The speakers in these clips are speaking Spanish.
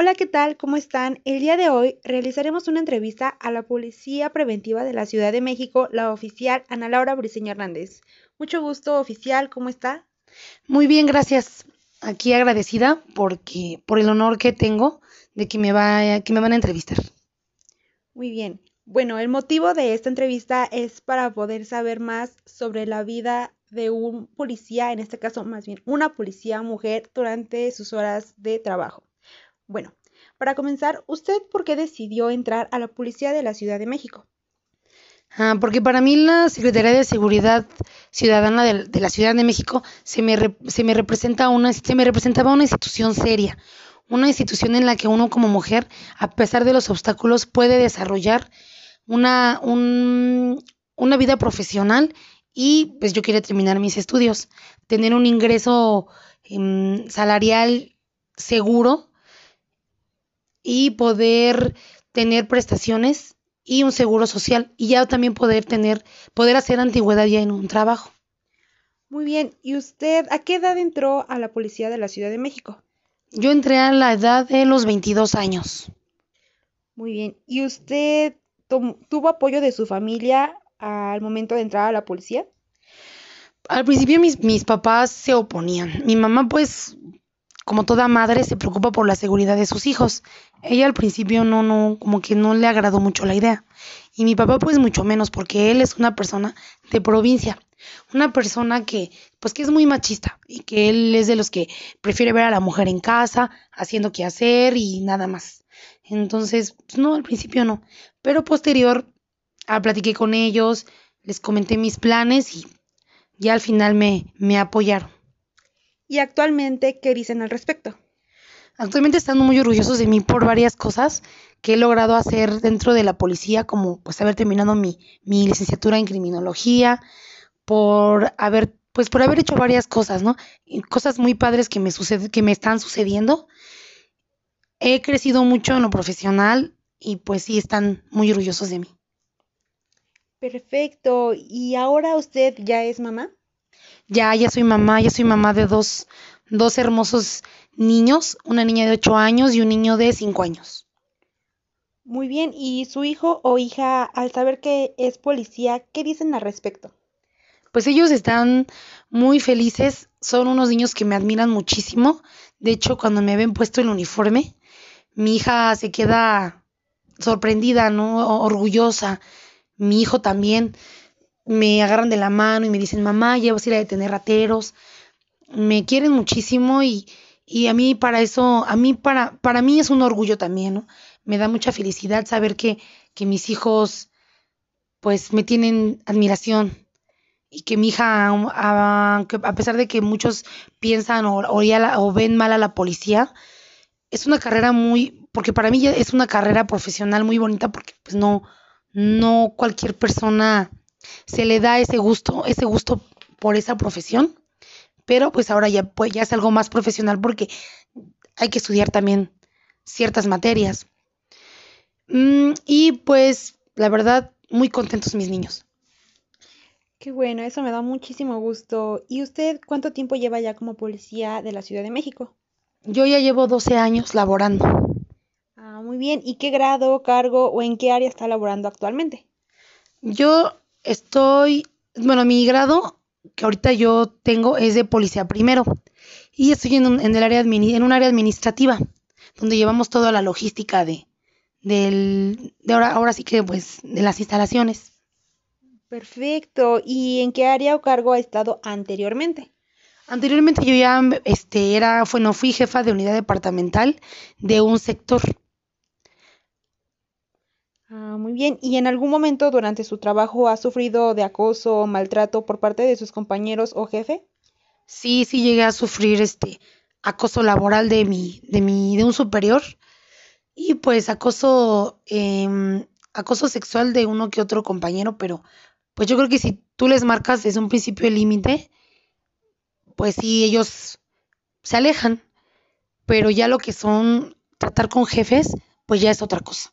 Hola, ¿qué tal? ¿Cómo están? El día de hoy realizaremos una entrevista a la Policía Preventiva de la Ciudad de México, la oficial Ana Laura Briceño Hernández. Mucho gusto, oficial, ¿cómo está? Muy bien, gracias. Aquí agradecida porque por el honor que tengo de que me va, que me van a entrevistar. Muy bien. Bueno, el motivo de esta entrevista es para poder saber más sobre la vida de un policía, en este caso más bien una policía mujer durante sus horas de trabajo. Bueno, para comenzar, ¿usted por qué decidió entrar a la Policía de la Ciudad de México? Ah, porque para mí la Secretaría de Seguridad Ciudadana de, la Ciudad de México se me, re, se me representa una, se me representaba una institución seria, una institución en la que uno como mujer, a pesar de los obstáculos, puede desarrollar una, un, una vida profesional y pues yo quería terminar mis estudios, tener un ingreso eh, salarial seguro y poder tener prestaciones y un seguro social y ya también poder tener, poder hacer antigüedad ya en un trabajo. Muy bien, ¿y usted a qué edad entró a la Policía de la Ciudad de México? Yo entré a la edad de los 22 años. Muy bien, ¿y usted tuvo apoyo de su familia al momento de entrar a la policía? Al principio mis, mis papás se oponían. Mi mamá pues como toda madre, se preocupa por la seguridad de sus hijos. Ella al principio no, no, como que no le agradó mucho la idea. Y mi papá pues mucho menos, porque él es una persona de provincia. Una persona que, pues que es muy machista y que él es de los que prefiere ver a la mujer en casa, haciendo qué hacer y nada más. Entonces, pues no, al principio no. Pero posterior, ah, platiqué con ellos, les comenté mis planes y ya al final me, me apoyaron. ¿Y actualmente qué dicen al respecto? Actualmente están muy orgullosos de mí por varias cosas que he logrado hacer dentro de la policía, como pues haber terminado mi, mi licenciatura en criminología, por haber, pues por haber hecho varias cosas, ¿no? Cosas muy padres que me sucede, que me están sucediendo. He crecido mucho en lo profesional y pues sí están muy orgullosos de mí. Perfecto. ¿Y ahora usted ya es mamá? Ya, ya soy mamá, ya soy mamá de dos, dos hermosos niños, una niña de 8 años y un niño de 5 años. Muy bien, ¿y su hijo o hija, al saber que es policía, qué dicen al respecto? Pues ellos están muy felices, son unos niños que me admiran muchísimo. De hecho, cuando me ven puesto el uniforme, mi hija se queda sorprendida, ¿no? Orgullosa. Mi hijo también me agarran de la mano y me dicen, mamá, ya vas a ir a detener rateros. Me quieren muchísimo y, y a mí para eso, a mí para, para mí es un orgullo también, ¿no? Me da mucha felicidad saber que, que mis hijos pues me tienen admiración y que mi hija, a, a pesar de que muchos piensan o, o, ven mal a la policía, es una carrera muy, porque para mí es una carrera profesional muy bonita porque pues no, no cualquier persona se le da ese gusto, ese gusto por esa profesión, pero pues ahora ya, pues, ya es algo más profesional porque hay que estudiar también ciertas materias. Mm, y pues la verdad, muy contentos mis niños. Qué bueno, eso me da muchísimo gusto. ¿Y usted cuánto tiempo lleva ya como policía de la Ciudad de México? Yo ya llevo 12 años laborando. Ah, muy bien. ¿Y qué grado, cargo o en qué área está laborando actualmente? Yo Estoy, bueno, mi grado que ahorita yo tengo es de policía primero y estoy en un, en el área en un área administrativa donde llevamos toda la logística de, del, de ahora, ahora sí que pues de las instalaciones. Perfecto. ¿Y en qué área o cargo ha estado anteriormente? Anteriormente yo ya este, era, bueno, fui jefa de unidad departamental de un sector. Ah, muy bien. ¿Y en algún momento durante su trabajo ha sufrido de acoso o maltrato por parte de sus compañeros o jefe? Sí, sí llegué a sufrir este acoso laboral de mi, de mi, de un superior y pues acoso, eh, acoso sexual de uno que otro compañero, pero pues yo creo que si tú les marcas desde un principio el límite, pues sí ellos se alejan, pero ya lo que son tratar con jefes, pues ya es otra cosa.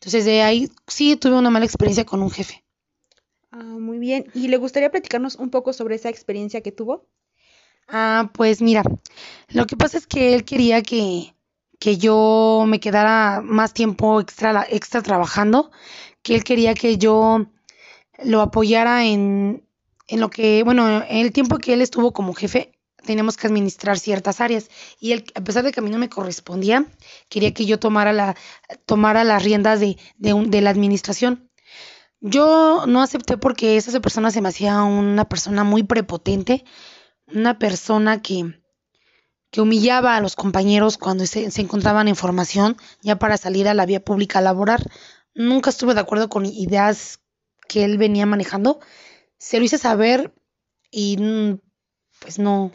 Entonces de ahí sí tuve una mala experiencia con un jefe. Ah, muy bien. ¿Y le gustaría platicarnos un poco sobre esa experiencia que tuvo? Ah, pues mira, lo que pasa es que él quería que, que yo me quedara más tiempo extra, extra trabajando, que él quería que yo lo apoyara en, en lo que, bueno, en el tiempo que él estuvo como jefe, teníamos que administrar ciertas áreas y él, a pesar de que a mí no me correspondía, quería que yo tomara, la, tomara las riendas de, de, la administración. Yo no acepté porque esa persona se me hacía una persona muy prepotente, una persona que, que humillaba a los compañeros cuando se, se, encontraban en formación ya para salir a la vía pública a laborar. Nunca estuve de acuerdo con ideas que él venía manejando. Se lo hice saber y mm, pues no,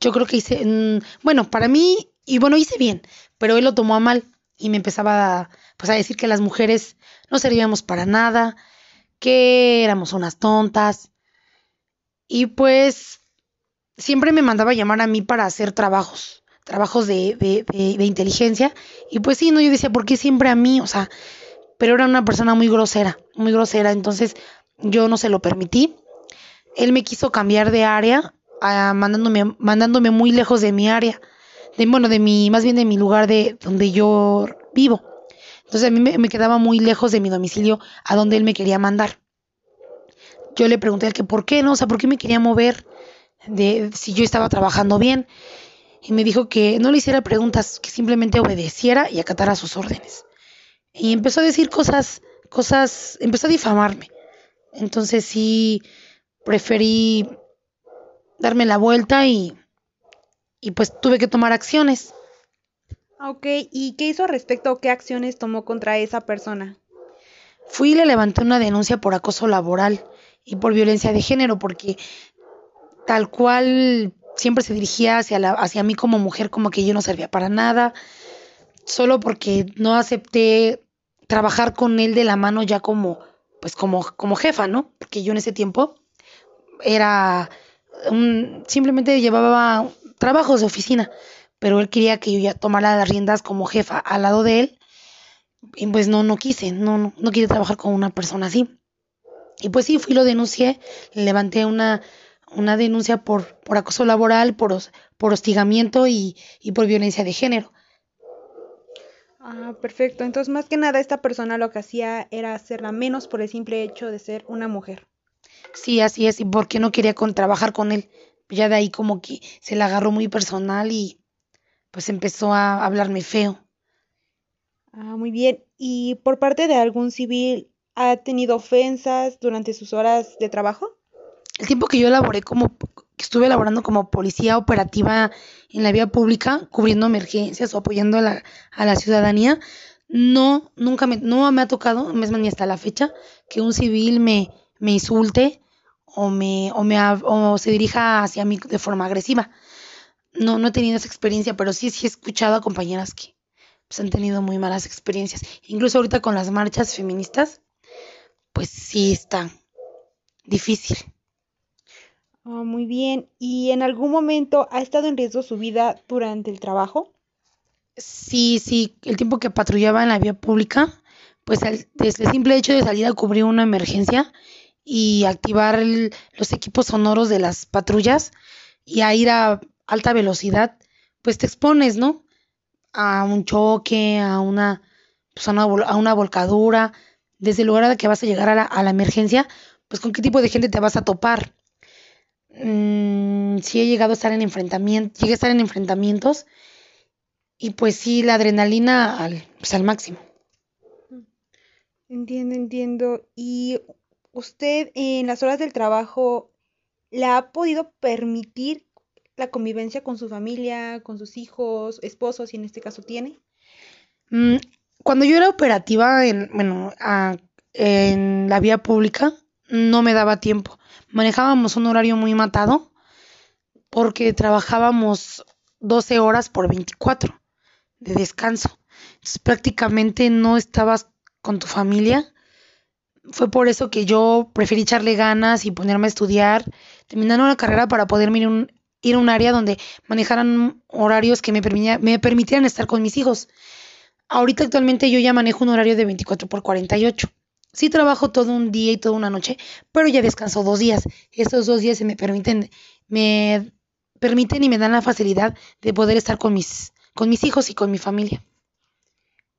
yo creo que hice, mm, bueno, para mí, y bueno, hice bien, pero él lo tomó a mal y me empezaba a, pues, a decir que las mujeres no servíamos para nada, que éramos unas tontas. Y pues siempre me mandaba llamar a mí para hacer trabajos, trabajos de, de, de, de, inteligencia. Y pues sí, no, yo decía, ¿por qué siempre a mí? O sea, pero era una persona muy grosera, muy grosera. Entonces yo no se lo permití. Él me quiso cambiar de área, mandándome, mandándome muy lejos de mi área. De, bueno, de mi, más bien de mi lugar de donde yo vivo. Entonces a mí me, me, quedaba muy lejos de mi domicilio a donde él me quería mandar. Yo le pregunté al que por qué, ¿no? O sea, ¿por qué me quería mover de si yo estaba trabajando bien? Y me dijo que no le hiciera preguntas, que simplemente obedeciera y acatara sus órdenes. Y empezó a decir cosas, cosas, empezó a difamarme. Entonces sí preferí darme la vuelta y, y pues tuve que tomar acciones. Ok, ¿y qué hizo respecto? ¿Qué acciones tomó contra esa persona? Fui y le levanté una denuncia por acoso laboral y por violencia de género, porque tal cual siempre se dirigía hacia, la, hacia mí como mujer, como que yo no servía para nada, solo porque no acepté trabajar con él de la mano ya como, pues como, como jefa, ¿no? Porque yo en ese tiempo era simplemente llevaba trabajos de oficina pero él quería que yo ya tomara las riendas como jefa al lado de él. Y pues no, no quise, no, no, no quise trabajar con una persona así. Y pues sí, fui lo denuncié, le levanté una, una denuncia por, por acoso laboral, por, por hostigamiento y, y por violencia de género. Ah, perfecto. Entonces, más que nada, esta persona lo que hacía era hacerla menos por el simple hecho de ser una mujer. Sí, así es, y porque no quería con, trabajar con él. Ya de ahí como que se la agarró muy personal y, pues empezó a hablarme feo. Ah, muy bien. ¿Y por parte de algún civil ha tenido ofensas durante sus horas de trabajo? El tiempo que yo laboré como, que estuve laborando como policía operativa en la vía pública, cubriendo emergencias o apoyando a la, a la ciudadanía, no, nunca me, no me ha tocado, mismo ni hasta la fecha, que un civil me, me insulte o me, o me, o se dirija hacia mí de forma agresiva no, no he tenido esa experiencia, pero sí, sí he escuchado a compañeras que pues, han tenido muy malas experiencias. Incluso ahorita con las marchas feministas, pues sí está difícil. Oh, muy bien. ¿Y en algún momento ha estado en riesgo su vida durante el trabajo? Sí, sí, el tiempo que patrullaba en la vía pública, pues desde el simple hecho de salir a cubrir una emergencia y activar el, los equipos sonoros de las patrullas y a ir a alta velocidad, pues te expones, ¿no? A un choque, a una, pues a una, a una volcadura, desde el lugar a que vas a llegar a la, a la, emergencia, pues con qué tipo de gente te vas a topar. Mm, sí he llegado a estar en enfrentamientos, llegué a estar en enfrentamientos y pues sí, la adrenalina al, pues al máximo. Entiendo, entiendo. ¿Y usted en las horas del trabajo le ha podido permitir la convivencia con su familia, con sus hijos, esposos, si en este caso tiene? Mm, cuando yo era operativa en, bueno, en la vía pública, no me daba tiempo. Manejábamos un horario muy matado porque trabajábamos 12 horas por 24 de descanso. Entonces prácticamente no estabas con tu familia. Fue por eso que yo preferí echarle ganas y ponerme a estudiar, terminando la carrera para poder ir un, ir a un área donde manejaran horarios que me, permitieran estar con mis hijos. Ahorita actualmente yo ya manejo un horario de 24 por 48. Sí trabajo todo un día y toda una noche, pero ya descanso dos días. Estos dos días se me permiten, me permiten y me dan la facilidad de poder estar con mis, con mis hijos y con mi familia.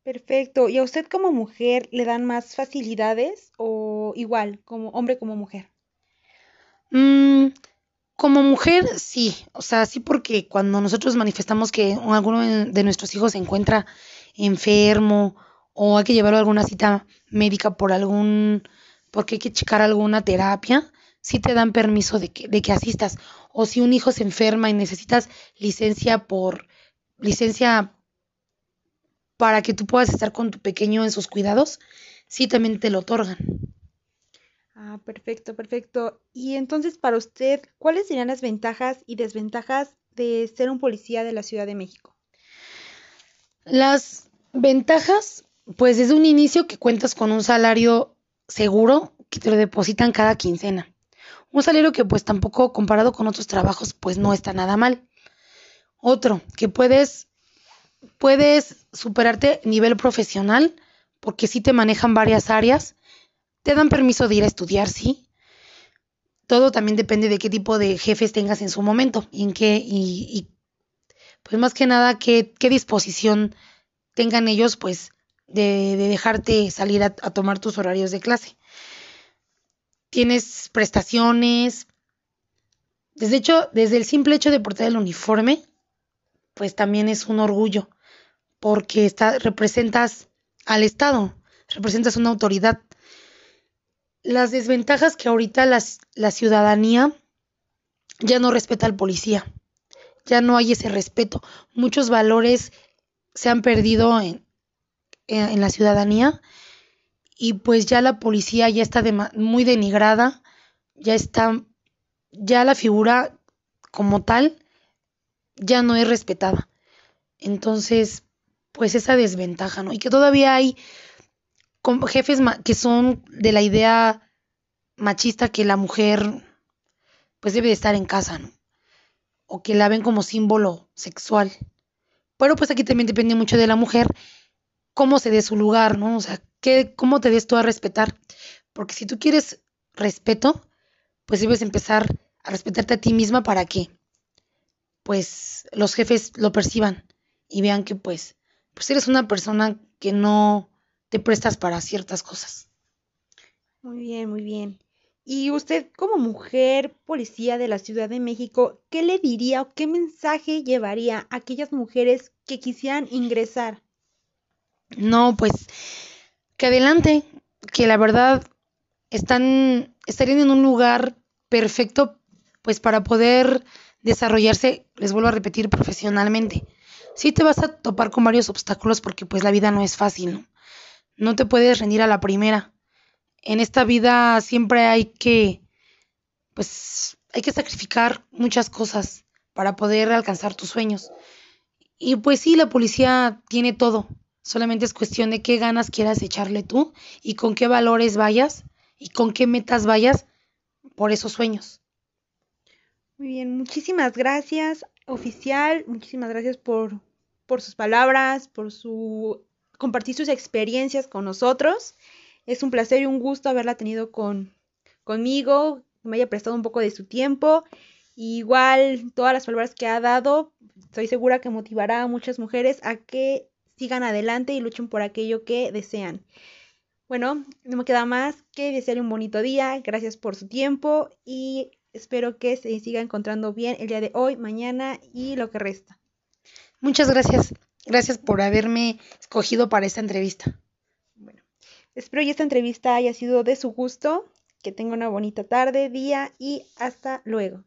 Perfecto. ¿Y a usted como mujer le dan más facilidades o igual, como hombre como mujer? Mm, como mujer, sí. O sea, sí porque cuando nosotros manifestamos que alguno de nuestros hijos se encuentra enfermo o hay que llevarlo a alguna cita médica por algún, porque hay que checar alguna terapia, sí te dan permiso de que, de que asistas. O si un hijo se enferma y necesitas licencia por, licencia para que tú puedas estar con tu pequeño en sus cuidados, sí también te lo otorgan. Ah, perfecto, perfecto. Y entonces, para usted, ¿cuáles serían las ventajas y desventajas de ser un policía de la Ciudad de México? Las ventajas, pues desde un inicio que cuentas con un salario seguro que te lo depositan cada quincena. Un salario que pues tampoco comparado con otros trabajos pues no está nada mal. Otro, que puedes puedes superarte nivel profesional porque sí te manejan varias áreas. Te dan permiso de ir a estudiar, sí. Todo también depende de qué tipo de jefes tengas en su momento y en qué y, pues más que nada qué, qué disposición tengan ellos pues de, dejarte salir a, a tomar tus horarios de clase. Tienes prestaciones. Desde hecho, desde el simple hecho de portar el uniforme, pues también es un orgullo, porque está, representas al Estado, representas una autoridad. Las desventajas que ahorita las, la ciudadanía ya no respeta al policía, ya no hay ese respeto. Muchos valores se han perdido en, en, la ciudadanía y pues ya la policía ya está muy denigrada, ya está, ya la figura como tal ya no es respetada. Entonces, pues esa desventaja, ¿no? Y que todavía hay jefes que son de la idea machista que la mujer pues debe de estar en casa, ¿no? O que la ven como símbolo sexual. Pero pues aquí también depende mucho de la mujer cómo se dé su lugar, ¿no? O sea, ¿qué, cómo te des tú a respetar. Porque si tú quieres respeto, pues debes empezar a respetarte a ti misma para que pues los jefes lo perciban y vean que pues, pues eres una persona que no te prestas para ciertas cosas. Muy bien, muy bien. Y usted como mujer policía de la Ciudad de México, ¿qué le diría o qué mensaje llevaría a aquellas mujeres que quisieran ingresar? No, pues que adelante, que la verdad están estarían en un lugar perfecto pues para poder desarrollarse, les vuelvo a repetir, profesionalmente. Sí te vas a topar con varios obstáculos porque pues la vida no es fácil, ¿no? No te puedes rendir a la primera. En esta vida siempre hay que, pues, hay que sacrificar muchas cosas para poder alcanzar tus sueños. Y pues sí, la policía tiene todo. Solamente es cuestión de qué ganas quieras echarle tú y con qué valores vayas y con qué metas vayas por esos sueños. Muy bien, muchísimas gracias, oficial. Muchísimas gracias por, por sus palabras, por su compartir sus experiencias con nosotros. Es un placer y un gusto haberla tenido con, conmigo, me haya prestado un poco de su tiempo. igual todas las palabras que ha dado, estoy segura que motivará a muchas mujeres a que sigan adelante y luchen por aquello que desean. Bueno, no me queda más que desearle un bonito día. Gracias por su tiempo y Espero que se siga encontrando bien el día de hoy, mañana y lo que resta. Muchas gracias. Gracias por haberme escogido para esta entrevista. Bueno, espero que esta entrevista haya sido de su gusto. Que tenga una bonita tarde, día y hasta luego.